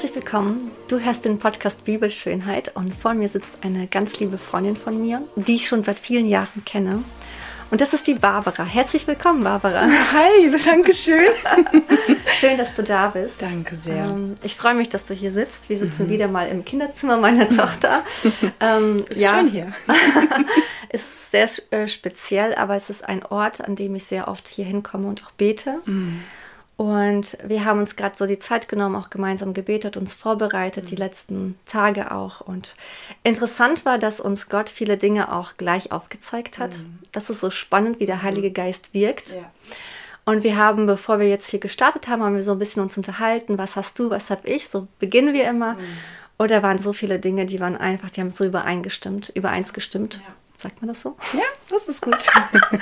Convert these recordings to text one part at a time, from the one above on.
Herzlich willkommen. Du hörst den Podcast Bibelschönheit und vor mir sitzt eine ganz liebe Freundin von mir, die ich schon seit vielen Jahren kenne. Und das ist die Barbara. Herzlich willkommen, Barbara. Hi, danke schön. schön, dass du da bist. Danke sehr. Ähm, ich freue mich, dass du hier sitzt. Wir sitzen mhm. wieder mal im Kinderzimmer meiner Tochter. Ähm, ist ja, schön hier. ist sehr äh, speziell, aber es ist ein Ort, an dem ich sehr oft hier hinkomme und auch bete. Mhm. Und wir haben uns gerade so die Zeit genommen, auch gemeinsam gebetet, uns vorbereitet, die mhm. letzten Tage auch. Und interessant war, dass uns Gott viele Dinge auch gleich aufgezeigt hat. Mhm. Das ist so spannend, wie der Heilige mhm. Geist wirkt. Ja. Und wir haben, bevor wir jetzt hier gestartet haben, haben wir so ein bisschen uns unterhalten, was hast du, was habe ich, so beginnen wir immer. Mhm. Und da waren so viele Dinge, die waren einfach, die haben so übereingestimmt, übereins gestimmt. Ja. Sagt man das so? Ja, das ist gut.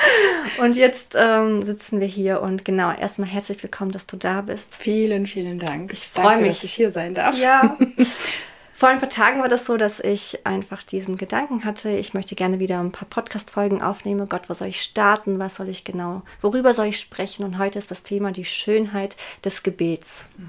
und jetzt ähm, sitzen wir hier und genau, erstmal herzlich willkommen, dass du da bist. Vielen, vielen Dank. Ich freue mich, dass ich hier sein darf. Ja. Vor ein paar Tagen war das so, dass ich einfach diesen Gedanken hatte, ich möchte gerne wieder ein paar Podcast-Folgen aufnehmen. Gott, wo soll ich starten? Was soll ich genau, worüber soll ich sprechen? Und heute ist das Thema die Schönheit des Gebets. Mhm.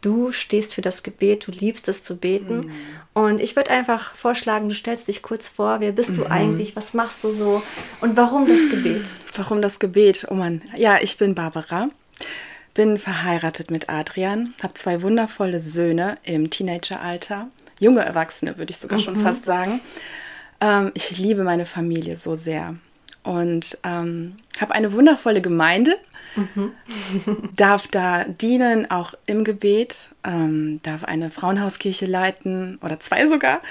Du stehst für das Gebet, du liebst es zu beten. Mhm. Und ich würde einfach vorschlagen, du stellst dich kurz vor, wer bist mhm. du eigentlich, was machst du so und warum das Gebet? Warum das Gebet? Oh Mann. Ja, ich bin Barbara, bin verheiratet mit Adrian, habe zwei wundervolle Söhne im Teenageralter, junge Erwachsene würde ich sogar mhm. schon fast sagen. Ähm, ich liebe meine Familie so sehr und ähm, habe eine wundervolle Gemeinde Mhm. darf da dienen, auch im Gebet, ähm, darf eine Frauenhauskirche leiten oder zwei sogar,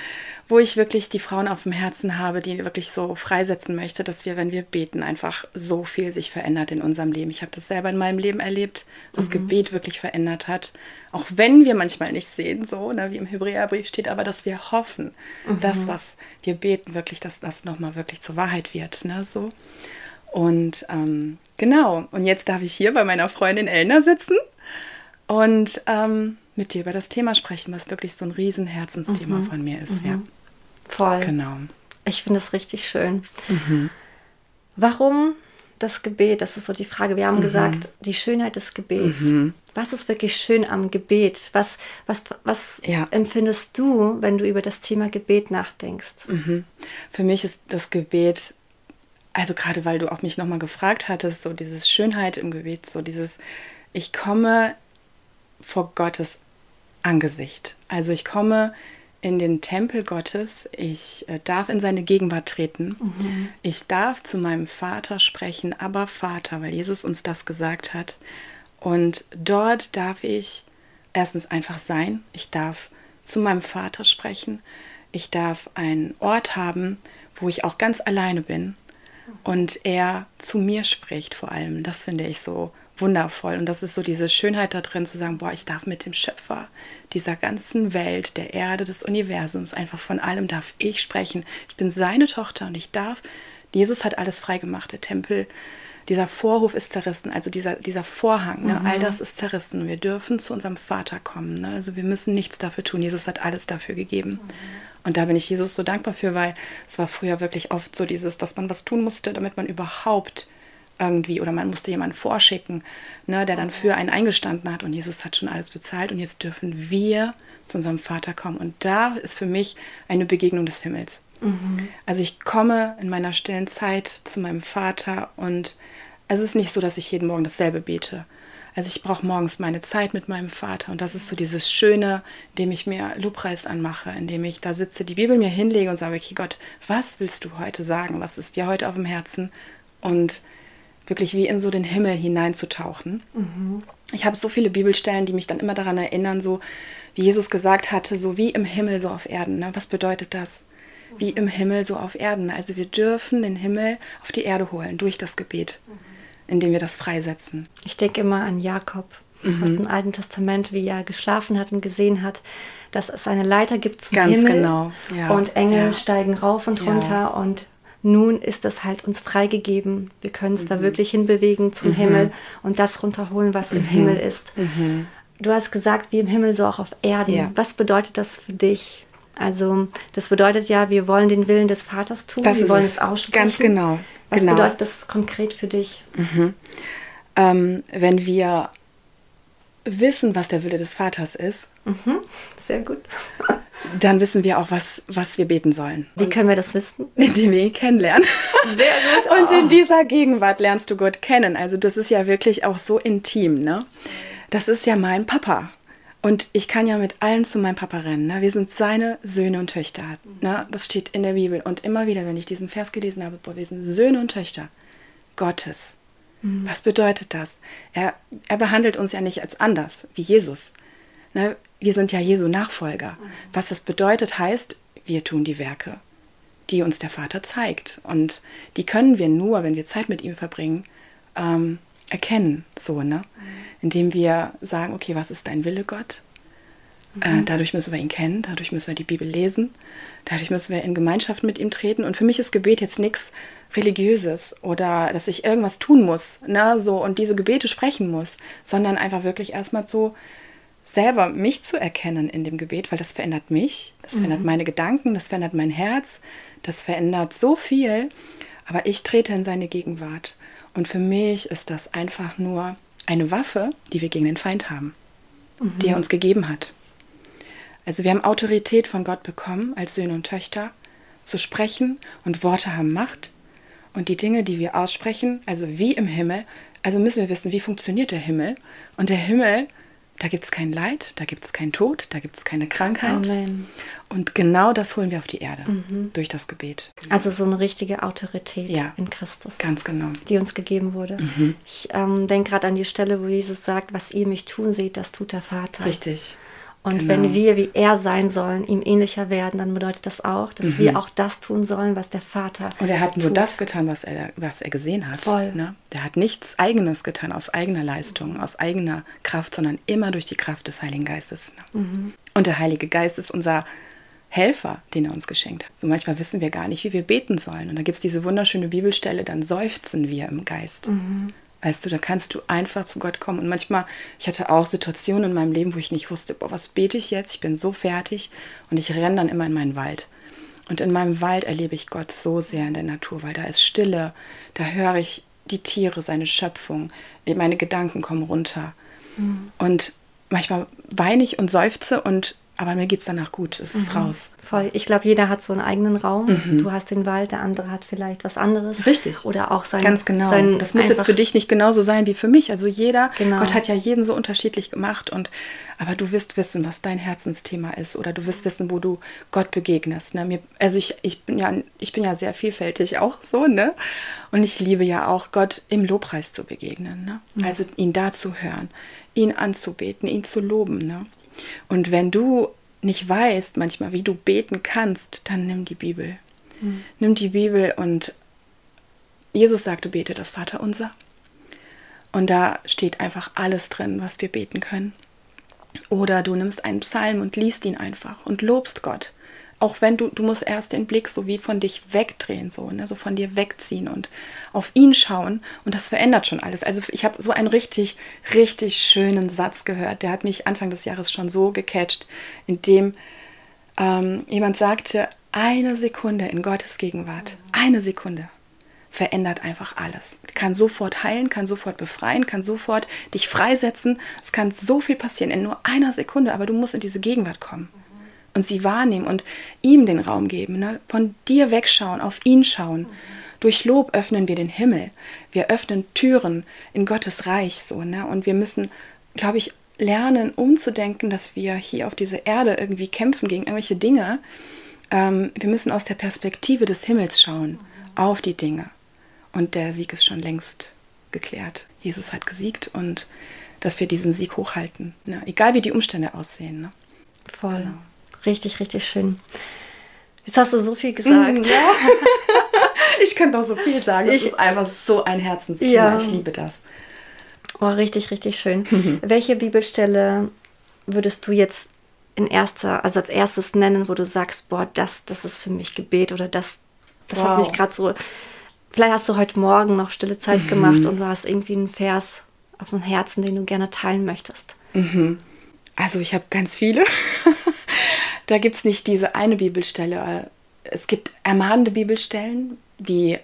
wo ich wirklich die Frauen auf dem Herzen habe, die wirklich so freisetzen möchte, dass wir, wenn wir beten, einfach so viel sich verändert in unserem Leben. Ich habe das selber in meinem Leben erlebt, dass mhm. Gebet wirklich verändert hat, auch wenn wir manchmal nicht sehen, so ne, wie im Hebräerbrief steht, aber dass wir hoffen, mhm. dass was wir beten wirklich, dass das nochmal wirklich zur Wahrheit wird, ne, so. Und ähm, genau, und jetzt darf ich hier bei meiner Freundin Elna sitzen und ähm, mit dir über das Thema sprechen, was wirklich so ein Riesenherzensthema mhm. von mir ist. Mhm. Ja. Voll. Genau. Ich finde es richtig schön. Mhm. Warum das Gebet? Das ist so die Frage. Wir haben mhm. gesagt, die Schönheit des Gebets. Mhm. Was ist wirklich schön am Gebet? Was, was, was ja. empfindest du, wenn du über das Thema Gebet nachdenkst? Mhm. Für mich ist das Gebet also gerade weil du auch mich nochmal gefragt hattest, so dieses Schönheit im Gebet, so dieses, ich komme vor Gottes Angesicht. Also ich komme in den Tempel Gottes, ich äh, darf in seine Gegenwart treten, mhm. ich darf zu meinem Vater sprechen, aber Vater, weil Jesus uns das gesagt hat. Und dort darf ich erstens einfach sein, ich darf zu meinem Vater sprechen, ich darf einen Ort haben, wo ich auch ganz alleine bin, und er zu mir spricht vor allem. Das finde ich so wundervoll. Und das ist so diese Schönheit da drin zu sagen, boah, ich darf mit dem Schöpfer dieser ganzen Welt, der Erde, des Universums, einfach von allem darf ich sprechen. Ich bin seine Tochter und ich darf. Jesus hat alles freigemacht, der Tempel. Dieser Vorhof ist zerrissen, also dieser, dieser Vorhang, ne, mhm. all das ist zerrissen. Wir dürfen zu unserem Vater kommen. Ne? Also wir müssen nichts dafür tun. Jesus hat alles dafür gegeben. Mhm. Und da bin ich Jesus so dankbar für, weil es war früher wirklich oft so dieses, dass man was tun musste, damit man überhaupt irgendwie oder man musste jemanden vorschicken, ne, der dann für einen eingestanden hat und Jesus hat schon alles bezahlt und jetzt dürfen wir zu unserem Vater kommen und da ist für mich eine Begegnung des Himmels. Mhm. Also ich komme in meiner stillen Zeit zu meinem Vater und es ist nicht so, dass ich jeden Morgen dasselbe bete, also ich brauche morgens meine Zeit mit meinem Vater und das ist so dieses Schöne, indem ich mir Lobpreis anmache, indem ich da sitze, die Bibel mir hinlege und sage, okay Gott, was willst du heute sagen? Was ist dir heute auf dem Herzen? Und wirklich wie in so den Himmel hineinzutauchen. Mhm. Ich habe so viele Bibelstellen, die mich dann immer daran erinnern, so wie Jesus gesagt hatte, so wie im Himmel, so auf Erden. Ne? Was bedeutet das? Wie im Himmel, so auf Erden. Also wir dürfen den Himmel auf die Erde holen durch das Gebet. Mhm indem wir das freisetzen. Ich denke immer an Jakob mhm. aus dem Alten Testament, wie er geschlafen hat und gesehen hat, dass es eine Leiter gibt zum Ganz Himmel genau. Ja. und Engel ja. steigen rauf und runter ja. und nun ist es halt uns freigegeben. Wir können es mhm. da wirklich hinbewegen zum mhm. Himmel und das runterholen, was im mhm. Himmel ist. Mhm. Du hast gesagt, wie im Himmel, so auch auf Erden. Was bedeutet das für dich? Also, das bedeutet ja, wir wollen den Willen des Vaters tun, das wir wollen es, es aussprechen. Ganz genau. Was genau. bedeutet das konkret für dich? Mhm. Ähm, wenn wir wissen, was der Wille des Vaters ist, mhm. sehr gut, dann wissen wir auch, was, was wir beten sollen. Wie können wir das wissen? Indem wir ihn kennenlernen. Sehr gut. Und in oh. dieser Gegenwart lernst du Gott kennen. Also das ist ja wirklich auch so intim, ne? Das ist ja mein Papa. Und ich kann ja mit allen zu meinem Papa rennen. Ne? Wir sind seine Söhne und Töchter. Ne? Das steht in der Bibel. Und immer wieder, wenn ich diesen Vers gelesen habe, boah, wir sind Söhne und Töchter Gottes. Mhm. Was bedeutet das? Er, er behandelt uns ja nicht als anders, wie Jesus. Ne? Wir sind ja Jesu Nachfolger. Mhm. Was das bedeutet, heißt, wir tun die Werke, die uns der Vater zeigt. Und die können wir nur, wenn wir Zeit mit ihm verbringen, ähm, erkennen, so, ne? Indem wir sagen, okay, was ist dein Wille, Gott? Äh, mhm. Äh, dadurch müssen wir ihn kennen, dadurch müssen wir die Bibel lesen, dadurch müssen wir in Gemeinschaft mit ihm treten. Und für mich ist Gebet jetzt nichts Religiöses oder dass ich irgendwas tun muss, ne, so und diese Gebete sprechen muss, sondern einfach wirklich erstmal so selber mich zu erkennen in dem Gebet, weil das verändert mich, das mhm. verändert meine Gedanken, das verändert mein Herz, das verändert so viel, aber ich trete in seine Gegenwart. Und für mich ist das einfach nur eine Waffe, die wir gegen den Feind haben, mhm. die er uns gegeben hat. Also wir haben Autorität von Gott bekommen als Söhne und Töchter zu sprechen und Worte haben Macht. Und die Dinge, die wir aussprechen, also wie im Himmel, also müssen wir wissen, wie funktioniert der Himmel. Und der Himmel, da gibt es kein Leid, da gibt es keinen Tod, da gibt es keine Krankheit. Amen. Und genau das holen wir auf die Erde mhm. durch das Gebet. Also so eine richtige Autorität ja, in Christus. Ganz genau. Die uns gegeben wurde. Mhm. Ich ähm, denke gerade an die Stelle, wo Jesus sagt, was ihr mich tun seht, das tut der Vater. Richtig. Und genau. wenn wir wie er sein sollen, ihm ähnlicher werden, dann bedeutet das auch, dass mhm. wir auch das tun sollen, was der Vater. Und er hat nur das getan, was er, was er gesehen hat. Voll. Ne? Der hat nichts Eigenes getan aus eigener Leistung, aus eigener Kraft, sondern immer durch die Kraft des Heiligen Geistes. Ne? Mhm. Und der Heilige Geist ist unser Helfer, den er uns geschenkt hat. So manchmal wissen wir gar nicht, wie wir beten sollen. Und da gibt es diese wunderschöne Bibelstelle, dann seufzen wir im Geist. Mhm. Weißt du, da kannst du einfach zu Gott kommen. Und manchmal, ich hatte auch Situationen in meinem Leben, wo ich nicht wusste, boah, was bete ich jetzt? Ich bin so fertig. Und ich renne dann immer in meinen Wald. Und in meinem Wald erlebe ich Gott so sehr in der Natur, weil da ist Stille, da höre ich die Tiere, seine Schöpfung, meine Gedanken kommen runter. Mhm. Und manchmal weine ich und seufze und aber mir geht es danach gut, es ist mhm. raus. Voll. Ich glaube, jeder hat so einen eigenen Raum. Mhm. Du hast den Wald, der andere hat vielleicht was anderes. Richtig. Oder auch sein. Ganz genau. Sein das muss jetzt für dich nicht genauso sein wie für mich. Also jeder, genau. Gott hat ja jeden so unterschiedlich gemacht. Und aber du wirst wissen, was dein Herzensthema ist. Oder du wirst wissen, wo du Gott begegnest. Ne? Mir, also ich, ich bin ja, ich bin ja sehr vielfältig auch so, ne? Und ich liebe ja auch, Gott im Lobpreis zu begegnen. Ne? Mhm. Also ihn da zu hören, ihn anzubeten, ihn zu loben. Ne? Und wenn du nicht weißt manchmal, wie du beten kannst, dann nimm die Bibel. Mhm. Nimm die Bibel und Jesus sagte, bete das Vaterunser. Und da steht einfach alles drin, was wir beten können. Oder du nimmst einen Psalm und liest ihn einfach und lobst Gott auch wenn du, du musst erst den Blick so wie von dich wegdrehen, so, ne, so von dir wegziehen und auf ihn schauen und das verändert schon alles. Also ich habe so einen richtig, richtig schönen Satz gehört, der hat mich Anfang des Jahres schon so gecatcht, in dem ähm, jemand sagte, eine Sekunde in Gottes Gegenwart, eine Sekunde verändert einfach alles. Kann sofort heilen, kann sofort befreien, kann sofort dich freisetzen. Es kann so viel passieren in nur einer Sekunde, aber du musst in diese Gegenwart kommen und sie wahrnehmen und ihm den Raum geben. Ne? Von dir wegschauen, auf ihn schauen. Mhm. Durch Lob öffnen wir den Himmel. Wir öffnen Türen in Gottes Reich so. Ne? Und wir müssen, glaube ich, lernen, umzudenken, dass wir hier auf dieser Erde irgendwie kämpfen gegen irgendwelche Dinge. Ähm, wir müssen aus der Perspektive des Himmels schauen mhm. auf die Dinge. Und der Sieg ist schon längst geklärt. Jesus hat gesiegt und dass wir diesen Sieg hochhalten. Ne? Egal wie die Umstände aussehen. Ne? Voll. Genau. Richtig, richtig schön. Jetzt hast du so viel gesagt. Mm, ja. ich könnte noch so viel sagen. Es ist einfach so ein Herzensthema. Ja. Ich liebe das. Oh, richtig, richtig schön. Mhm. Welche Bibelstelle würdest du jetzt in erster, also als erstes nennen, wo du sagst, boah, das, das ist für mich Gebet oder das, das wow. hat mich gerade so. Vielleicht hast du heute Morgen noch stille Zeit mhm. gemacht und du hast irgendwie einen Vers auf dem Herzen, den du gerne teilen möchtest. Mhm. Also ich habe ganz viele. Da gibt es nicht diese eine Bibelstelle. Es gibt ermahnende Bibelstellen, wie äh,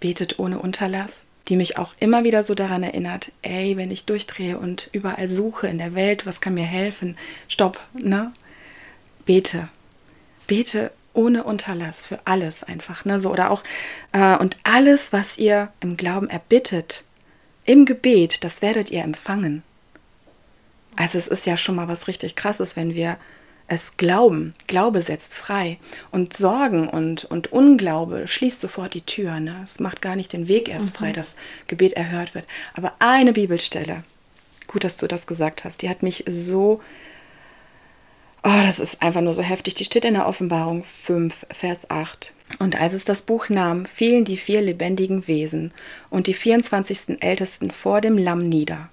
betet ohne Unterlass. die mich auch immer wieder so daran erinnert, ey, wenn ich durchdrehe und überall suche in der Welt, was kann mir helfen? Stopp, ne? Bete. Bete ohne Unterlass für alles einfach, ne? So oder auch äh, und alles, was ihr im Glauben erbittet, im Gebet, das werdet ihr empfangen. Also es ist ja schon mal was richtig krasses, wenn wir es glauben. Glaube setzt frei. Und Sorgen und, und Unglaube schließt sofort die Tür. Ne? Es macht gar nicht den Weg erst mhm. frei, dass Gebet erhört wird. Aber eine Bibelstelle, gut, dass du das gesagt hast, die hat mich so, oh, das ist einfach nur so heftig. Die steht in der Offenbarung 5, Vers 8. Und als es das Buch nahm, fielen die vier lebendigen Wesen und die 24. Ältesten vor dem Lamm nieder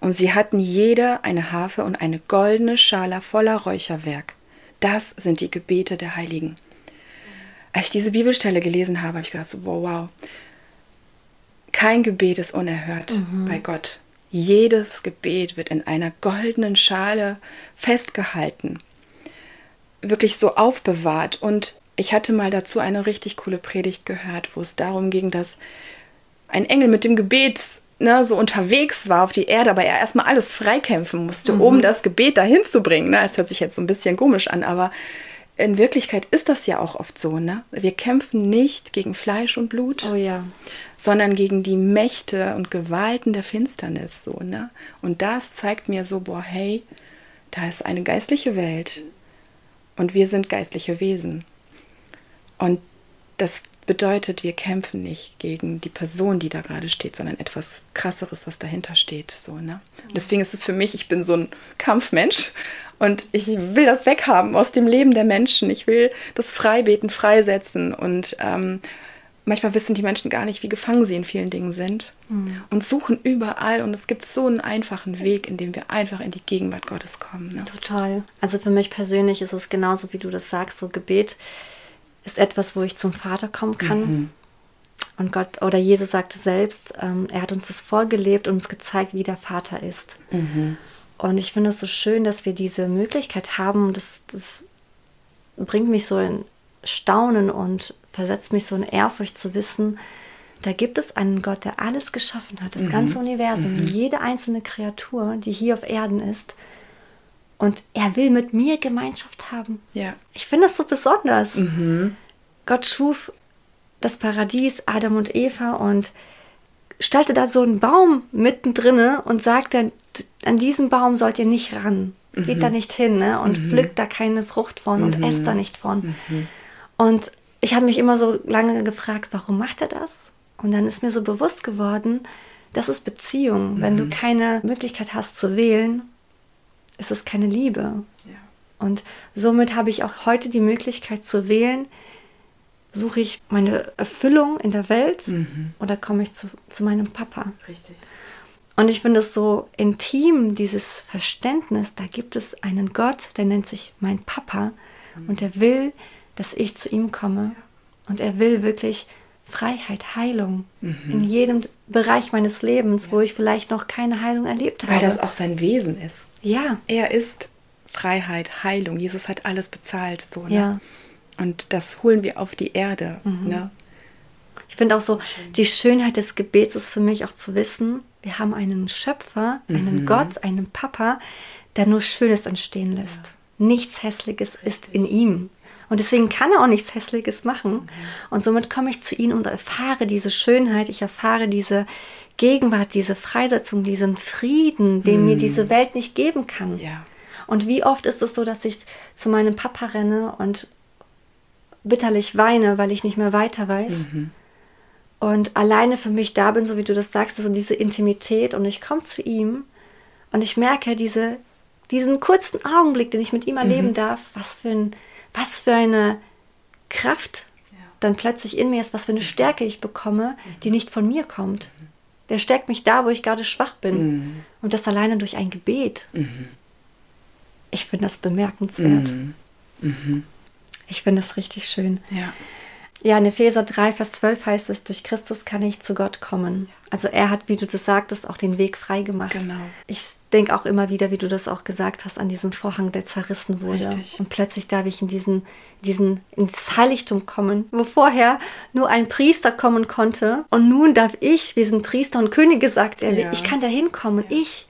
und sie hatten jeder eine Harfe und eine goldene Schale voller Räucherwerk. Das sind die Gebete der Heiligen. Als ich diese Bibelstelle gelesen habe, habe ich gedacht, so, wow, wow. Kein Gebet ist unerhört mhm. bei Gott. Jedes Gebet wird in einer goldenen Schale festgehalten, wirklich so aufbewahrt. Und ich hatte mal dazu eine richtig coole Predigt gehört, wo es darum ging, dass ein Engel mit dem Gebet ne, so unterwegs war auf die Erde, aber er erstmal alles freikämpfen musste, mhm. um das Gebet dahin zu bringen. Ne? Es hört sich jetzt so ein bisschen komisch an, aber in Wirklichkeit ist das ja auch oft so. Ne? Wir kämpfen nicht gegen Fleisch und Blut, oh, ja. sondern gegen die Mächte und Gewalten der Finsternis. So, ne? Und das zeigt mir so, boah, hey, da ist eine geistliche Welt und wir sind geistliche Wesen. Und das bedeutet, wir kämpfen nicht gegen die Person, die da gerade steht, sondern etwas krasseres, was dahinter steht. So, ne? Deswegen ist es für mich, ich bin so ein Kampfmensch und ich will das weghaben aus dem Leben der Menschen. Ich will das Freibeten freisetzen und ähm, manchmal wissen die Menschen gar nicht, wie gefangen sie in vielen Dingen sind mhm. und suchen überall und es gibt so einen einfachen Weg, in dem wir einfach in die Gegenwart Gottes kommen. Ne? Total. Also für mich persönlich ist es genauso, wie du das sagst, so Gebet ist etwas, wo ich zum Vater kommen kann. Mhm. Und Gott oder Jesus sagte selbst, ähm, er hat uns das vorgelebt und uns gezeigt, wie der Vater ist. Mhm. Und ich finde es so schön, dass wir diese Möglichkeit haben. Das, das bringt mich so in Staunen und versetzt mich so in Ehrfurcht zu wissen, da gibt es einen Gott, der alles geschaffen hat, das mhm. ganze Universum, mhm. jede einzelne Kreatur, die hier auf Erden ist. Und er will mit mir Gemeinschaft haben. Ja. Ich finde das so besonders. Mhm. Gott schuf das Paradies, Adam und Eva und stellte da so einen Baum mittendrin und sagte, an diesem Baum sollt ihr nicht ran. Mhm. Geht da nicht hin ne? und mhm. pflückt da keine Frucht von und esst da mhm. nicht von. Mhm. Und ich habe mich immer so lange gefragt, warum macht er das? Und dann ist mir so bewusst geworden, das ist Beziehung. Wenn du mhm. keine Möglichkeit hast zu wählen, es ist keine Liebe. Ja. Und somit habe ich auch heute die Möglichkeit zu wählen, suche ich meine Erfüllung in der Welt mhm. oder komme ich zu, zu meinem Papa. Richtig. Und ich finde es so intim, dieses Verständnis, da gibt es einen Gott, der nennt sich mein Papa mhm. und er will, dass ich zu ihm komme. Und er will wirklich Freiheit, Heilung mhm. in jedem Bereich meines Lebens, ja. wo ich vielleicht noch keine Heilung erlebt habe. Weil das auch sein Wesen ist. Ja. Er ist Freiheit, Heilung. Jesus hat alles bezahlt. So, ne? Ja. Und das holen wir auf die Erde. Mhm. Ne? Ich finde auch so, die Schönheit des Gebets ist für mich auch zu wissen, wir haben einen Schöpfer, einen mhm. Gott, einen Papa, der nur Schönes entstehen lässt. Ja. Nichts Hässliches Richtig. ist in ihm. Und deswegen kann er auch nichts Hässliches machen. Und somit komme ich zu ihm und erfahre diese Schönheit, ich erfahre diese Gegenwart, diese Freisetzung, diesen Frieden, den mhm. mir diese Welt nicht geben kann. Ja. Und wie oft ist es so, dass ich zu meinem Papa renne und bitterlich weine, weil ich nicht mehr weiter weiß. Mhm. Und alleine für mich da bin, so wie du das sagst, also diese Intimität und ich komme zu ihm und ich merke diese, diesen kurzen Augenblick, den ich mit ihm erleben mhm. darf, was für ein was für eine Kraft ja. dann plötzlich in mir ist, was für eine Stärke ich bekomme, mhm. die nicht von mir kommt. Mhm. Der stärkt mich da, wo ich gerade schwach bin. Mhm. Und das alleine durch ein Gebet. Mhm. Ich finde das bemerkenswert. Mhm. Mhm. Ich finde das richtig schön. Ja. Ja, in Epheser 3, Vers 12 heißt es, durch Christus kann ich zu Gott kommen. Also er hat, wie du das sagtest, auch den Weg frei gemacht. Genau. Ich denke auch immer wieder, wie du das auch gesagt hast, an diesen Vorhang, der zerrissen wurde. Richtig. Und plötzlich darf ich in diesen, diesen, ins Heiligtum kommen, wo vorher nur ein Priester kommen konnte. Und nun darf ich, wir sind Priester und Könige, sagt er, Ja. ich kann da hinkommen. Ich,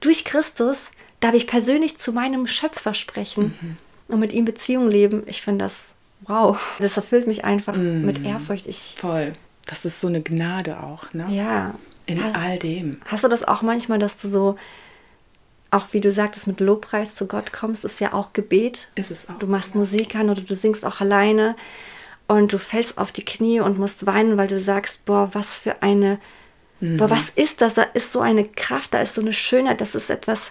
durch Christus, darf ich persönlich zu meinem Schöpfer sprechen Mhm. und mit ihm Beziehung leben. Ich finde das, wow, das erfüllt mich einfach Mhm. mit Ehrfurcht. Ich, Voll. Das ist so eine Gnade auch, ne? ja. In Ha- all dem. Hast du das auch manchmal, dass du so, auch wie du sagtest, mit Lobpreis zu Gott kommst, ist ja auch Gebet. Ist es auch. Du machst Musik an oder du singst auch alleine und du fällst auf die Knie und musst weinen, weil du sagst, boah, was für eine, boah, Mhm. was ist das? Da ist so eine Kraft, da ist so eine Schönheit, das ist etwas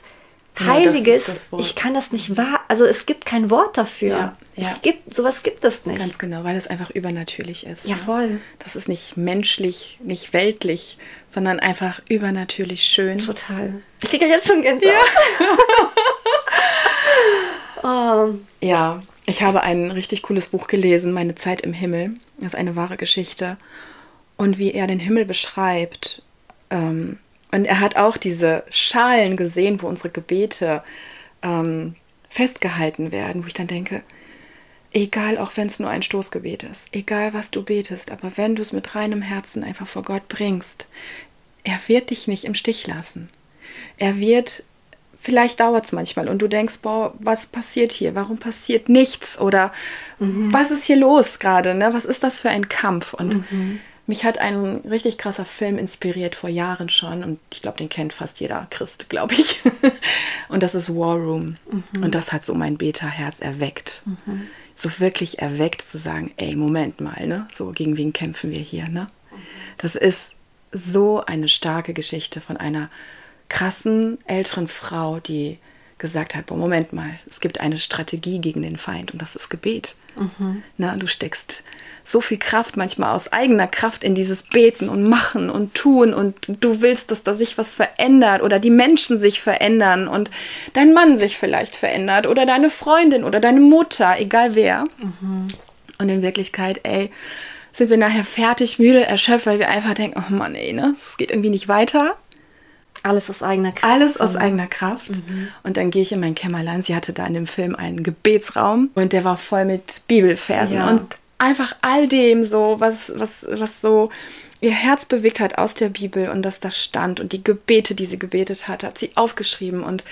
Das Heiliges. das Wort. ich kann das nicht wahr, also es gibt kein Wort dafür. Ja, ja. Es gibt, sowas gibt es nicht. Ganz genau, weil es einfach übernatürlich ist. Ja, ne? voll. Das ist nicht menschlich, nicht weltlich, sondern einfach übernatürlich schön. Total. Ich kriege ja jetzt schon Gänsehaut. oh, Ja, ich habe ein richtig cooles Buch gelesen, Meine Zeit im Himmel. Das ist eine wahre Geschichte. Und wie er den Himmel beschreibt. Ähm, und er hat auch diese Schalen gesehen, wo unsere Gebete ähm, festgehalten werden, wo ich dann denke, egal, auch wenn es nur ein Stoßgebet ist, egal was du betest, aber wenn du es mit reinem Herzen einfach vor Gott bringst, er wird dich nicht im Stich lassen. Er wird, vielleicht dauert es manchmal und du denkst, boah, was passiert hier? Warum passiert nichts? Oder was ist hier los gerade? Ne? Was ist das für ein Kampf? Und mich hat ein richtig krasser Film inspiriert vor Jahren schon und ich glaube, den kennt fast jeder Christ, glaube ich. und das ist War Room. Und das hat so mein Beta-Herz erweckt. So wirklich erweckt zu sagen, ey, Moment mal, ne? So, gegen wen kämpfen wir hier, ne? Das ist so eine starke Geschichte von einer krassen älteren Frau, die gesagt hat, boah, Moment mal, es gibt eine Strategie gegen den Feind und das ist Gebet. Na, du steckst so viel Kraft manchmal aus eigener Kraft in dieses Beten und Machen und Tun und du willst, dass da sich was verändert oder die Menschen sich verändern und dein Mann sich vielleicht verändert oder deine Freundin oder deine Mutter, egal wer. Und in Wirklichkeit, ey, sind wir nachher fertig, müde, erschöpft, weil wir einfach denken, oh Mann, ey, ne, es geht irgendwie nicht weiter. Alles aus eigener Kraft. Alles aus eigener Kraft. Und dann gehe ich in mein Kämmerlein. Sie hatte da in dem Film einen Gebetsraum und der war voll mit Bibelversen Ja. und einfach all dem so, was, was, was so ihr Herz bewegt hat aus der Bibel und dass da stand und die Gebete, die sie gebetet hat, hat sie aufgeschrieben und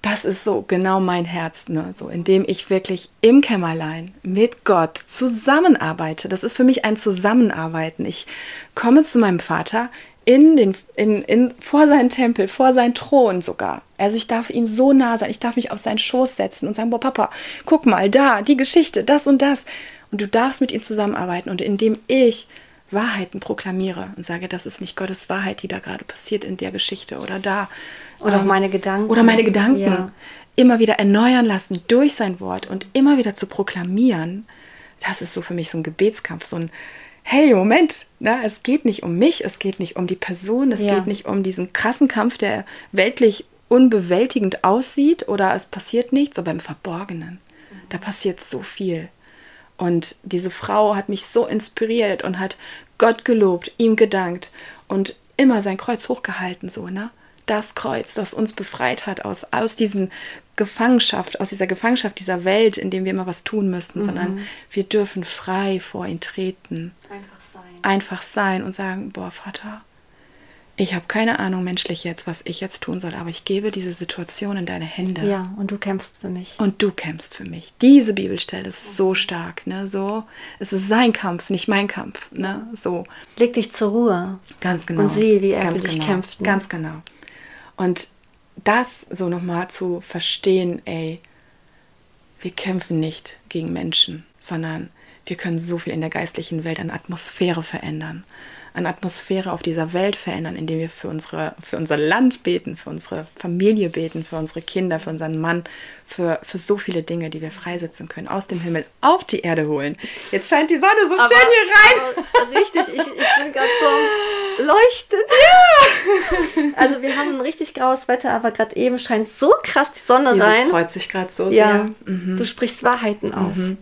das ist so genau mein Herz, ne? so indem ich wirklich im Kämmerlein mit Gott zusammenarbeite. Das ist für mich ein Zusammenarbeiten. Ich komme zu meinem Vater in den, in, in, vor seinen Tempel, vor seinen Thron sogar. Also ich darf ihm so nah sein. Ich darf mich auf seinen Schoß setzen und sagen, boah, Papa, guck mal, da, die Geschichte, das und das. Und du darfst mit ihm zusammenarbeiten. Und indem ich Wahrheiten proklamiere und sage, das ist nicht Gottes Wahrheit, die da gerade passiert in der Geschichte oder da. Oder auch Ähm, meine Gedanken. Oder meine Gedanken Ja. immer wieder erneuern lassen durch sein Wort und immer wieder zu proklamieren. Das ist so für mich so ein Gebetskampf, so ein Hey, Moment, ne, es geht nicht um mich, es geht nicht um die Person, es Ja. geht nicht um diesen krassen Kampf, der weltlich unbewältigend aussieht oder es passiert nichts, aber im Verborgenen. Da passiert so viel. Und diese Frau hat mich so inspiriert und hat Gott gelobt, ihm gedankt und immer sein Kreuz hochgehalten, so, ne? Das Kreuz, das uns befreit hat aus, aus diesen Gefangenschaft, aus dieser Gefangenschaft dieser Welt, in dem wir immer was tun müssten, sondern wir dürfen frei vor ihn treten, Einfach sein. einfach sein und sagen, boah, Vater, ich habe keine Ahnung menschlich jetzt, was ich jetzt tun soll, aber ich gebe diese Situation in deine Hände. Ja, und du kämpfst für mich. Und du kämpfst für mich. Diese Bibelstelle ist so stark, ne? So, es ist sein Kampf, nicht mein Kampf, ne? So, Leg dich zur Ruhe. ganz genau. Und sieh, wie er ganz für dich genau. kämpft, ne? Ganz genau. Und das so nochmal zu verstehen, ey, wir kämpfen nicht gegen Menschen, sondern wir können so viel in der geistlichen Welt an Atmosphäre verändern. An Atmosphäre auf dieser Welt verändern, indem wir für, unsere, für unser Land beten, für unsere Familie beten, für unsere Kinder, für unseren Mann, für, für so viele Dinge, die wir freisetzen können, aus dem Himmel auf die Erde holen. Jetzt scheint die Sonne so schön hier rein. Aber richtig, ich, ich bin gerade so leuchtet. Ja! Also wir haben ein richtig graues Wetter, aber gerade eben scheint so krass die Sonne Jesus rein. freut sich gerade so Ja, sehr. Mhm. du sprichst Wahrheiten aus.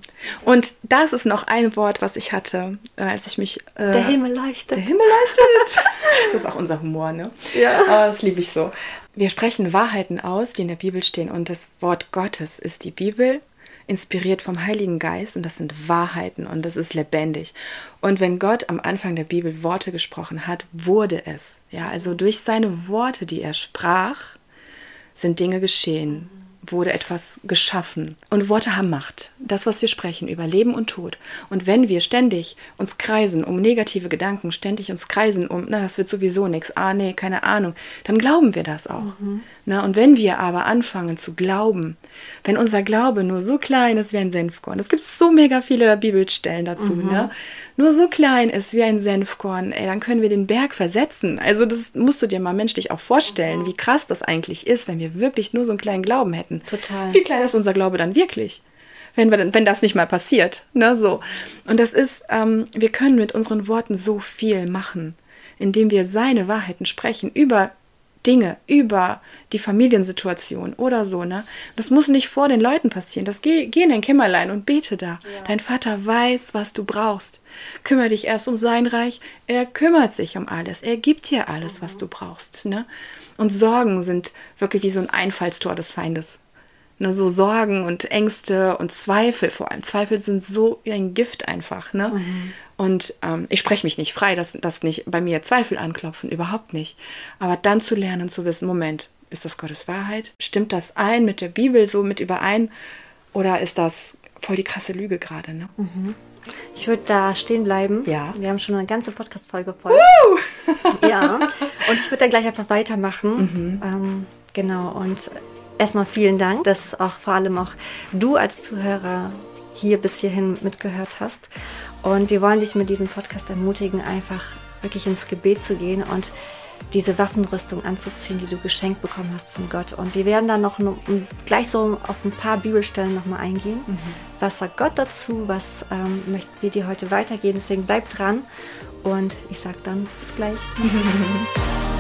Und das ist noch ein Wort, was ich hatte, äh, als ich mich. Äh, Der Himmel leuchtet. Der Himmel leuchtet. das ist auch unser Humor, ne? Ja. Aber das liebe ich so. Wir sprechen Wahrheiten aus, die in der Bibel stehen. Und das Wort Gottes ist die Bibel, inspiriert vom Heiligen Geist. Und das sind Wahrheiten und das ist lebendig. Und wenn Gott am Anfang der Bibel Worte gesprochen hat, wurde es. Ja, also durch seine Worte, die er sprach, sind Dinge geschehen, wurde etwas geschaffen. Und Worte haben Macht. Das, was wir sprechen über Leben und Tod. Und wenn wir ständig uns kreisen um negative Gedanken, ständig uns kreisen um, na, das wird sowieso nichts, ah, nee, keine Ahnung, dann glauben wir das auch. Na, und wenn wir aber anfangen zu glauben, wenn unser Glaube nur so klein ist wie ein Senfkorn, es gibt so mega viele Bibelstellen dazu, ne? nur so klein ist wie ein Senfkorn, ey, dann können wir den Berg versetzen. Also das musst du dir mal menschlich auch vorstellen, wie krass das eigentlich ist, wenn wir wirklich nur so einen kleinen Glauben hätten. Total. Wie klein ist unser Glaube dann wirklich? Wenn, wir, wenn das nicht mal passiert. Ne, so. Und das ist, ähm, wir können mit unseren Worten so viel machen, indem wir seine Wahrheiten sprechen über Dinge, über die Familiensituation oder so. Ne? Das muss nicht vor den Leuten passieren. Das geh, geh in dein Kämmerlein und bete da. Dein Vater weiß, was du brauchst. Kümmere dich erst um sein Reich. Er kümmert sich um alles. Er gibt dir alles, was du brauchst. Ne? Und Sorgen sind wirklich wie so ein Einfallstor des Feindes. Ne, so Sorgen und Ängste und Zweifel vor allem. Zweifel sind so wie ein Gift einfach. Ne? Und ähm, ich spreche mich nicht frei, dass, dass nicht bei mir Zweifel anklopfen, überhaupt nicht. Aber dann zu lernen, zu wissen, Moment, ist das Gottes Wahrheit? Stimmt das ein mit der Bibel so mit überein? Oder ist das voll die krasse Lüge gerade? Ne? Ich würde da stehen bleiben. Ja. Wir haben schon eine ganze Podcast-Folge voll. ja. Und ich würde dann gleich einfach weitermachen. Ähm, genau. Und erstmal vielen Dank, dass auch vor allem auch du als Zuhörer hier bis hierhin mitgehört hast. Und wir wollen dich mit diesem Podcast ermutigen, einfach wirklich ins Gebet zu gehen und diese Waffenrüstung anzuziehen, die du geschenkt bekommen hast von Gott. Und wir werden dann noch gleich so auf ein paar Bibelstellen nochmal eingehen. Was sagt Gott dazu? Was ähm, möchten wir dir heute weitergeben? Deswegen bleib dran. Und ich sage dann bis gleich.